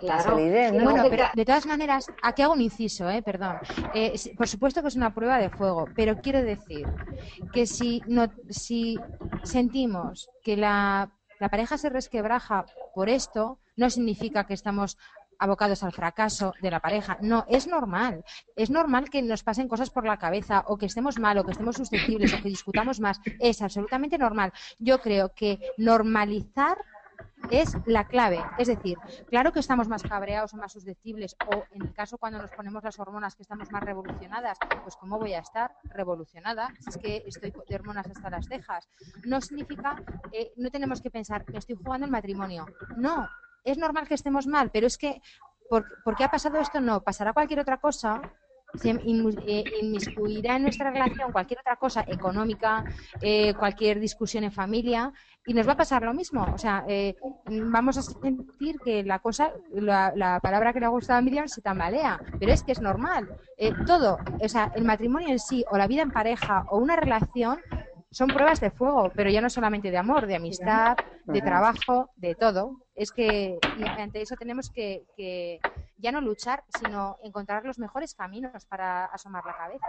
Claro. pero de todas maneras, aquí hago un inciso, eh, perdón. Eh, por supuesto que es una prueba de fuego, pero quiero decir que si, no, si sentimos que la, la pareja se resquebraja por esto, no significa que estamos abocados al fracaso de la pareja. No, es normal. Es normal que nos pasen cosas por la cabeza o que estemos mal o que estemos susceptibles o que discutamos más. Es absolutamente normal. Yo creo que normalizar es la clave. Es decir, claro que estamos más cabreados o más susceptibles, o en el caso cuando nos ponemos las hormonas que estamos más revolucionadas, pues ¿cómo voy a estar revolucionada si es que estoy de hormonas hasta las cejas? No significa, eh, no tenemos que pensar, me estoy jugando el matrimonio. No, es normal que estemos mal, pero es que, ¿por, ¿por qué ha pasado esto? No, pasará cualquier otra cosa se eh, inmiscuirá en nuestra relación cualquier otra cosa económica, eh, cualquier discusión en familia y nos va a pasar lo mismo. O sea, eh, vamos a sentir que la cosa, la, palabra que le ha gustado a Miriam se tambalea, pero es que es normal. todo, o sea, el matrimonio en sí o la vida en pareja o una relación son pruebas de fuego, pero ya no solamente de amor, de amistad, de trabajo, de todo. Es que ante eso tenemos que, que ya no luchar, sino encontrar los mejores caminos para asomar la cabeza.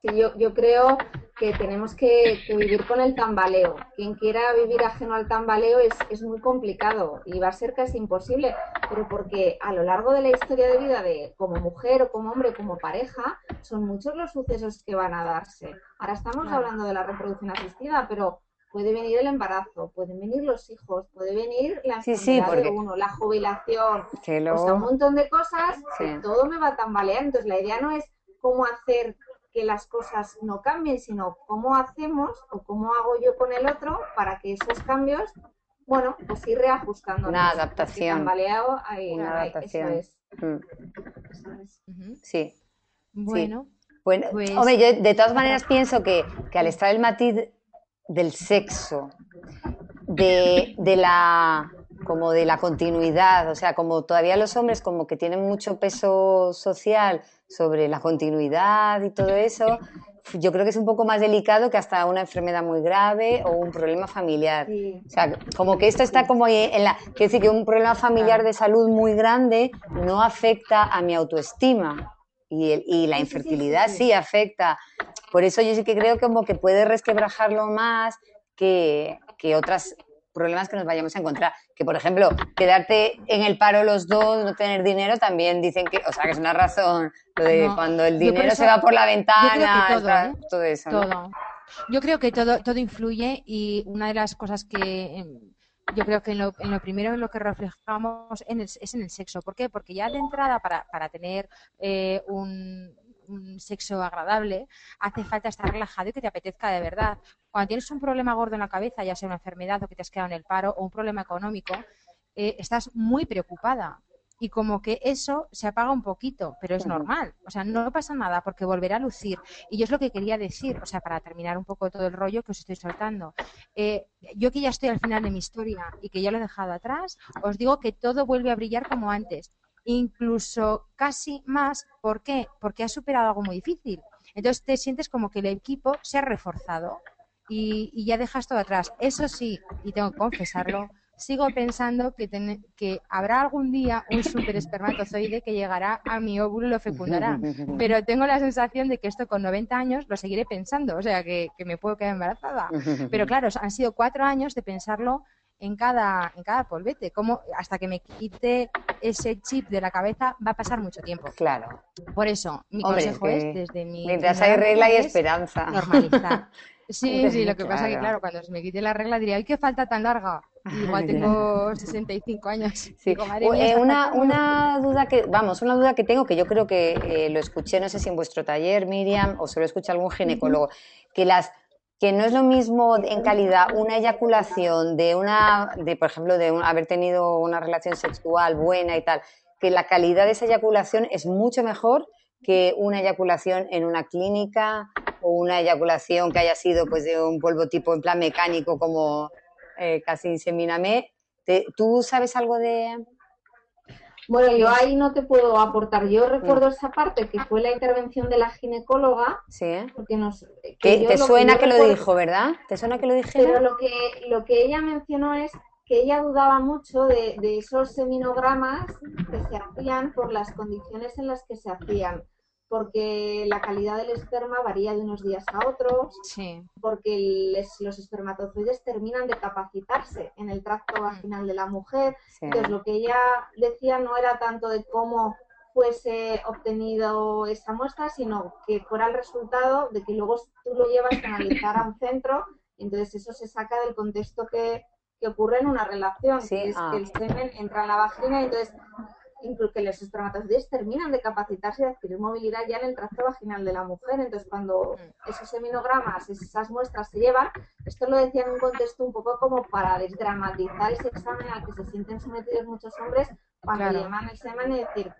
Sí, yo, yo creo que tenemos que, vivir con el tambaleo. Quien quiera vivir ajeno al tambaleo es, es, muy complicado y va a ser casi imposible, pero porque a lo largo de la historia de vida de como mujer o como hombre, como pareja, son muchos los sucesos que van a darse. Ahora estamos hablando de la reproducción asistida, pero puede venir el embarazo, pueden venir los hijos, puede venir la enfermedad de uno, la jubilación, o sea, un montón de cosas que todo me va a tambalear. Entonces, la idea no es cómo hacer que las cosas no cambien, sino cómo hacemos o cómo hago yo con el otro para que esos cambios, bueno, pues ir reajustando. Una adaptación. Tambaleado, ahí, Una adaptación. Eso mm. Sí. Bueno. Bueno, pues hombre, yo de todas maneras pienso que, que al estar el matiz del sexo, de, de, la como de la continuidad, o sea, como todavía los hombres como que tienen mucho peso social sobre la continuidad y todo eso, yo creo que es un poco más delicado que hasta una enfermedad muy grave o un problema familiar. O sea, como que esto está como en la... Quiero decir que un problema familiar de salud muy grande no afecta a mi autoestima y, y la infertilidad sí afecta por eso yo sí que creo como que puede resquebrajarlo más que, que otros problemas que nos vayamos a encontrar. Que, por ejemplo, quedarte en el paro los dos, no tener dinero, también dicen que, o sea, que es una razón, lo de cuando el dinero se va por la ventana, todo, ¿eh? eso. Todo. Yo creo que todo, todo influye y una de las cosas que em, yo creo que en lo, en lo primero en lo que reflejamos es en el sexo. ¿Por qué? Porque ya de entrada para, para tener eh, un un sexo agradable, hace falta estar relajado y que te apetezca de verdad. Cuando tienes un problema gordo en la cabeza, ya sea una enfermedad o que te has quedado en el paro o un problema económico, eh, estás muy preocupada y como que eso se apaga un poquito, pero es normal, o sea, no pasa nada porque volverá a lucir. Y yo es lo que quería decir, o sea, para terminar un poco todo el rollo que os estoy soltando. Eh, yo que ya estoy al final de mi historia y que ya lo he dejado atrás, os digo que todo vuelve a brillar como antes, incluso casi más, ¿por qué? Porque has superado algo muy difícil. Entonces te sientes como que el equipo se ha reforzado y, y ya dejas todo atrás. Eso sí, y tengo que confesarlo, sigo pensando que, que habrá algún día un super espermatozoide que llegará a mi óvulo y lo fecundará. Pero tengo la sensación de que esto con 90 años lo seguiré pensando, o sea, que, me puedo quedar embarazada. Pero claro, han sido cuatro años de pensarlo en cada, en cada polvete. Como hasta que me quite ese chip de la cabeza va a pasar mucho tiempo. Claro. Por eso, mi consejo es, desde mi... Mientras hay regla y esperanza. Normalizar. Sí, sí, lo que pasa es que, claro, cuando se me quite la regla diría, ¡ay, qué falta tan larga! Igual tengo 65 años. Sí. Eh, una, una, duda que, vamos, una duda que tengo que yo creo que eh, lo escuché, no sé si en vuestro taller, Miriam, o se lo escucha algún ginecólogo, que las que no es lo mismo en calidad una eyaculación de una, de por ejemplo, de haber tenido una relación sexual buena y tal, que la calidad de esa eyaculación es mucho mejor que una eyaculación en una clínica o una eyaculación que haya sido pues de un polvo tipo en plan mecánico como eh, casi inseminame. ¿Tú sabes algo de...? Bueno, yo ahí no te puedo aportar. Yo recuerdo mm. esa parte que fue la intervención de la ginecóloga. Sí. Porque nos, te suena que, lo dijo, ¿verdad? ¿Te suena que lo dije? Pero lo que, lo que ella mencionó es que ella dudaba mucho de, de esos seminogramas que se hacían por las condiciones en las que se hacían porque la calidad del esperma varía de unos días a otros, porque los espermatozoides terminan de capacitarse en el tracto vaginal de la mujer. Entonces, lo que ella decía no era tanto de cómo fuese obtenido esa muestra, sino que fuera el resultado de que luego tú lo llevas a analizar a un centro, entonces eso se saca del contexto que, ocurre en una relación, que es que el ah. semen entra en la vagina y entonces incluso que los espermatozoides terminan de capacitarse y de adquirir movilidad ya en el tracto vaginal de la mujer. Entonces, cuando mm. esos seminogramas, esas muestras se llevan, esto lo decía en un contexto un poco como para desdramatizar ese examen al que se sienten sometidos muchos hombres cuando llevan el semen y decir,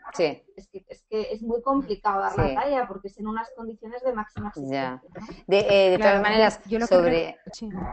es, que, es que es muy complicado dar la talla porque es en unas condiciones de máxima exigencia. De, eh, todas maneras, sobre,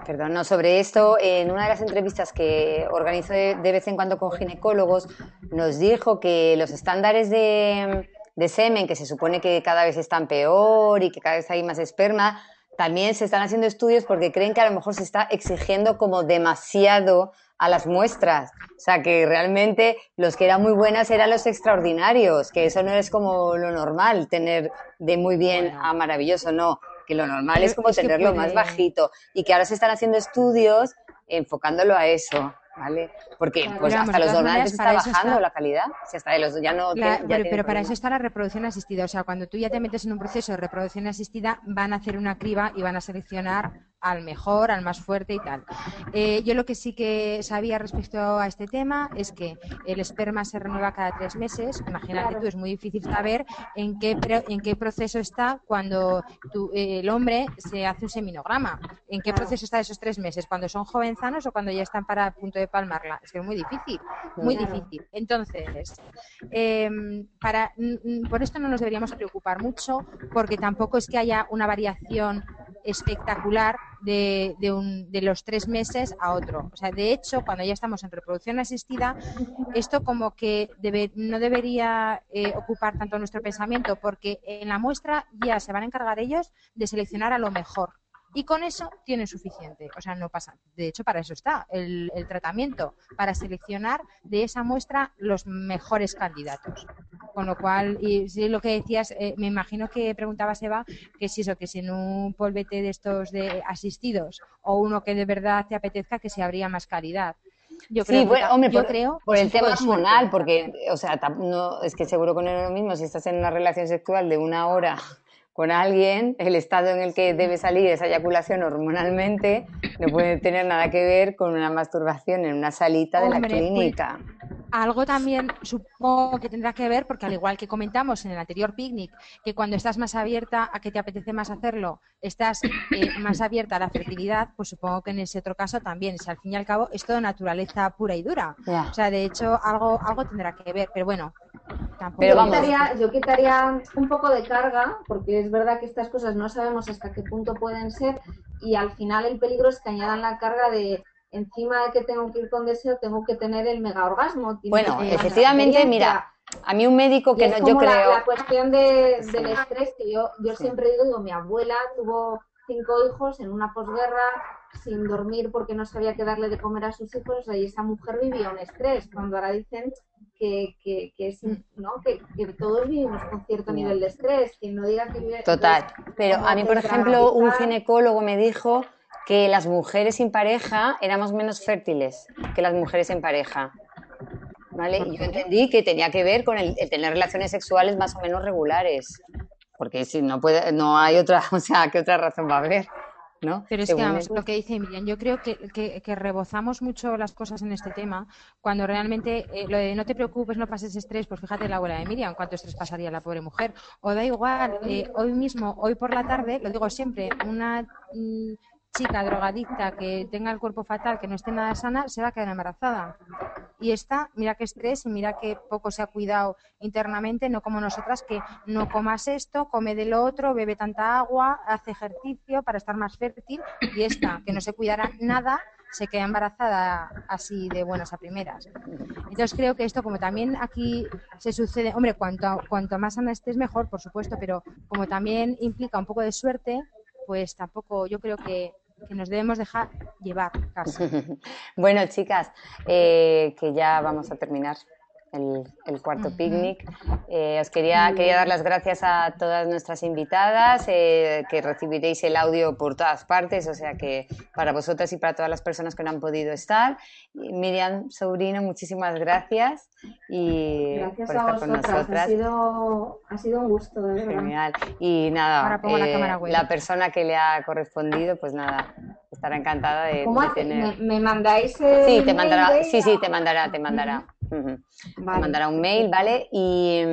perdón, no, sobre esto, en una de las entrevistas que organizo de, vez en cuando con ginecólogos, nos dijo que los estándares de, de semen, que se supone que cada vez están peor y que cada vez hay más esperma, también se están haciendo estudios porque creen que a lo mejor se está exigiendo como demasiado a las muestras. O sea, que realmente los que eran muy buenas eran los extraordinarios, que eso no es como lo normal, tener de muy bien a maravilloso, no, que lo normal es como tenerlo más bajito y que ahora se están haciendo estudios enfocándolo a eso. ¿vale? Porque pues hasta los donantes está bajando la calidad, si hasta los ya no pero, para eso está la reproducción asistida, o sea, cuando tú ya te metes en un proceso de reproducción asistida van a hacer una criba y van a seleccionar al mejor, al más fuerte y tal. Eh, yo lo que sí que sabía respecto a este tema es que el esperma se renueva cada tres meses. Imagínate tú, es muy difícil saber en qué, en qué proceso está cuando el hombre se hace un seminograma. ¿En qué proceso está esos tres meses? ¿Cuando son jovenzanos o cuando ya están para punto de palmarla? Es que es muy difícil, muy difícil. Entonces, em, para, por esto no nos deberíamos preocupar mucho porque tampoco es que haya una variación espectacular de, de, los tres meses a otro. O sea, de hecho, cuando ya estamos en reproducción asistida, esto como que debe, no debería eh, ocupar tanto nuestro pensamiento, porque en la muestra ya se van a encargar ellos de seleccionar a lo mejor. Y con eso tienen suficiente. O sea, no pasa. De hecho, para eso está el, tratamiento, para seleccionar de esa muestra los mejores candidatos. Con lo cual, y si lo que decías, eh, me imagino que preguntabas, Eva, que si eso, que si en un polvete de estos de asistidos o uno que de verdad te apetezca, que se habría más calidad. Yo creo sí, bueno, hombre, por, creo por el tema hormonal, porque, o sea, no, es que seguro es lo mismo si estás en una relación sexual de una hora con alguien, el estado en el que debe salir esa eyaculación hormonalmente no puede tener nada que ver con una masturbación en una salita de la clínica. Algo también supongo que tendrá que ver, porque al igual que comentamos en el anterior picnic, que cuando estás más abierta a que te apetece más hacerlo, estás eh, más abierta a la fertilidad, pues supongo que en ese otro caso también. Si al fin y al cabo es todo naturaleza pura y dura. O sea, de hecho, algo, algo tendrá que ver, pero bueno. Tampoco. Pero yo, quitaría, yo quitaría un poco de carga, porque es verdad que estas cosas no sabemos hasta qué punto pueden ser, y al final el peligro es que añadan la carga de encima de que tengo que ir con deseo, tengo que tener el mega orgasmo. Bueno, efectivamente, mira, a mí un médico que no, yo creo... La, cuestión de, del estrés, que yo, yo siempre digo, digo, mi abuela tuvo cinco hijos en una posguerra sin dormir porque no sabía qué darle de comer a sus hijos y esa mujer vivía un estrés, cuando ahora dicen que, que, que, es, ¿no? que, que todos vivimos con cierto nivel de estrés, que no diga que vive... Total, pero a mí, por ejemplo, un ginecólogo me dijo que las mujeres sin pareja éramos menos fértiles que las mujeres en pareja. ¿Vale? Y yo entendí que tenía que ver con el, tener relaciones sexuales más o menos regulares. Porque si no puede, no hay otra, o sea, ¿qué otra razón va a haber? ¿No? Pero es que vamos, lo que dice Miriam, yo creo que, que, rebozamos mucho las cosas en este tema, cuando realmente eh, lo de no te preocupes, no pases estrés, pues fíjate la abuela de Miriam, cuánto estrés pasaría la pobre mujer. O da igual, eh, hoy mismo, hoy por la tarde, lo digo siempre, una mm, chica drogadicta que tenga el cuerpo fatal, que no esté nada sana, se va a quedar embarazada. Y esta, mira qué estrés y mira qué poco se ha cuidado internamente, no como nosotras que no comas esto, come de lo otro, bebe tanta agua, hace ejercicio para estar más fértil. Y esta, que no se cuidará nada, se queda embarazada así de buenas a primeras. Entonces creo que esto, como también aquí se sucede, hombre, cuanto, cuanto más sana estés mejor, por supuesto, pero como también implica un poco de suerte, pues tampoco yo creo que que nos debemos dejar llevar casi. bueno, chicas, eh, que ya vamos a terminar el, cuarto picnic. Eh, os quería, quería dar las gracias a todas nuestras invitadas, eh, que recibiréis el audio por todas partes, o sea que para vosotras y para todas las personas que no han podido estar. Miriam Sobrino, muchísimas gracias y gracias por estar con nosotras. Ha sido, ha sido un gusto, de verdad. Genial. Y nada, la, eh, la persona que le ha correspondido, pues nada, estará encantada de, tener. ¿Me, mandáis? sí, te mandará, sí, sí, te mandará, te mandará. Te mandará un mail, ¿vale? Y,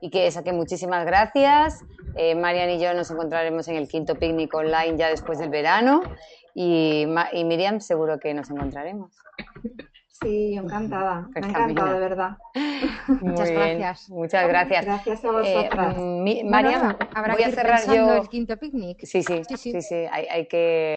y que eso, que muchísimas gracias. Eh, Marian y yo nos encontraremos en el quinto picnic online ya después del verano. Y, y Miriam, seguro que nos encontraremos. Sí, encantada. Me encantado, de verdad. muchas gracias. Muchas gracias. Gracias a vosotras. Eh, Mariam, voy a cerrar yo el quinto picnic. Sí, sí, sí, sí, sí. Hay, hay que